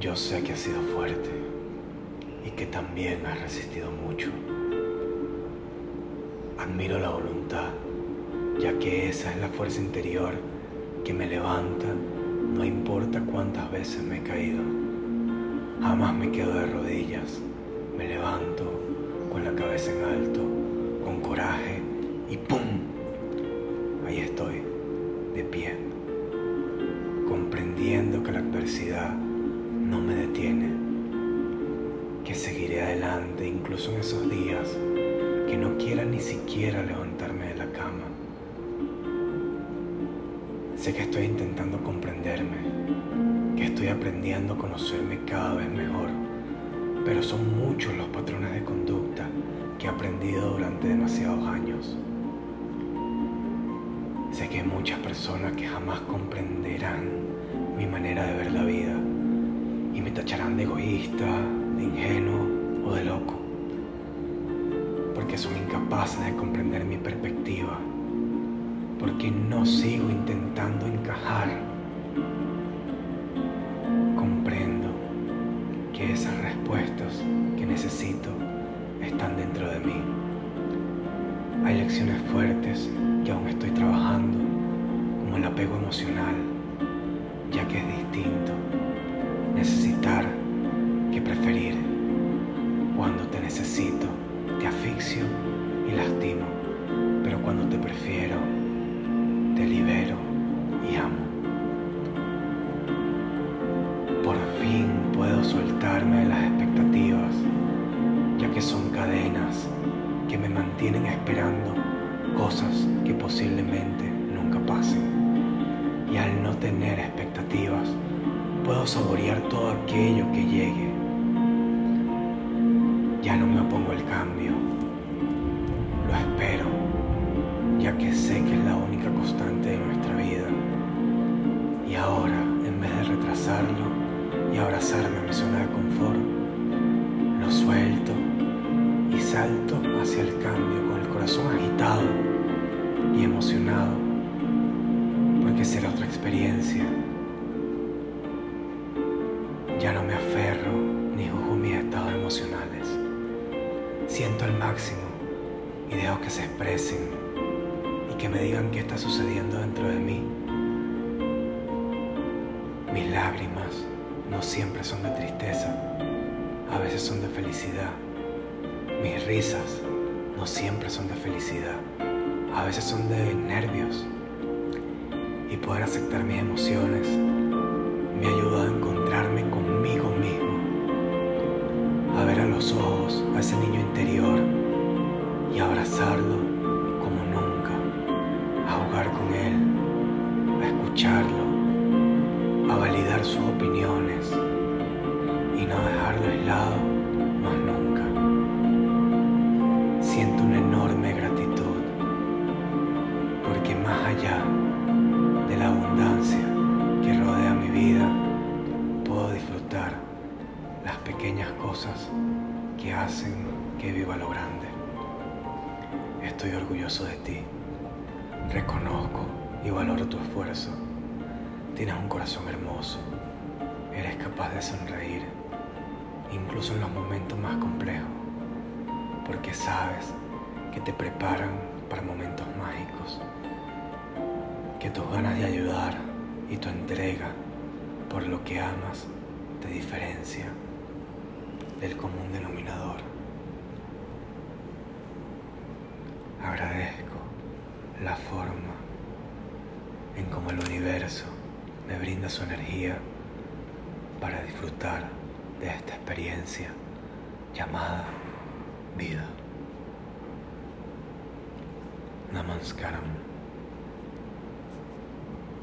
Yo sé que has sido fuerte y que también has resistido mucho. Admiro la voluntad, ya que esa es la fuerza interior que me levanta, no importa cuántas veces me he caído. Jamás me quedo de rodillas, me levanto con la cabeza en alto, con coraje y ¡pum! Ahí estoy, de pie, comprendiendo que la adversidad no me detiene, que seguiré adelante incluso en esos días que no quiera ni siquiera levantarme de la cama. Sé que estoy intentando comprenderme, que estoy aprendiendo a conocerme cada vez mejor, pero son muchos los patrones de conducta que he aprendido durante demasiados años. Sé que hay muchas personas que jamás comprenderán mi manera de ver la vida me tacharán de egoísta, de ingenuo o de loco porque son incapaces de comprender mi perspectiva, porque no sigo intentando encajar. Comprendo que esas respuestas que necesito están dentro de mí. Hay lecciones fuertes que aún estoy trabajando, como el apego emocional, ya que es distinto necesitar que preferir cuando te necesito te asfixio y lastimo, pero cuando te prefiero, te libero y amo. Por fin puedo soltarme de las expectativas, ya que son cadenas que me mantienen esperando cosas que posiblemente nunca pasen. Y al no tener expectativas, puedo saborear todo aquello que llegue ya no me opongo al cambio. Lo espero, ya que sé que es la única constante de nuestra vida. Y ahora, en vez de retrasarlo y abrazarme a mi zona de confort, lo suelto y salto hacia el cambio con el corazón agitado y emocionado, porque será otra experiencia. Ya no me aferro ni juzgo mis estados emocionales siento al máximo y dejo que se expresen y que me digan qué está sucediendo dentro de mí. Mis lágrimas no siempre son de tristeza, a veces son de felicidad. Mis risas no siempre son de felicidad, a veces son de nervios. Y poder aceptar mis emociones me ayuda a encontrarme conmigo ojos a ese niño interior y abrazarlo como nunca, a jugar con él, a escucharlo, a validar sus opiniones y no dejarlo aislado hacen que viva lo grande. Estoy orgulloso de ti. Reconozco y valoro tu esfuerzo. Tienes un corazón hermoso. Eres capaz de sonreír, incluso en los momentos más complejos, porque sabes que te preparan para momentos mágicos, que tus ganas de ayudar y tu entrega por lo que amas te diferencia del común denominador. Agradezco la forma en cómo el universo me brinda su energía para disfrutar de esta experiencia llamada vida. Namaskaram.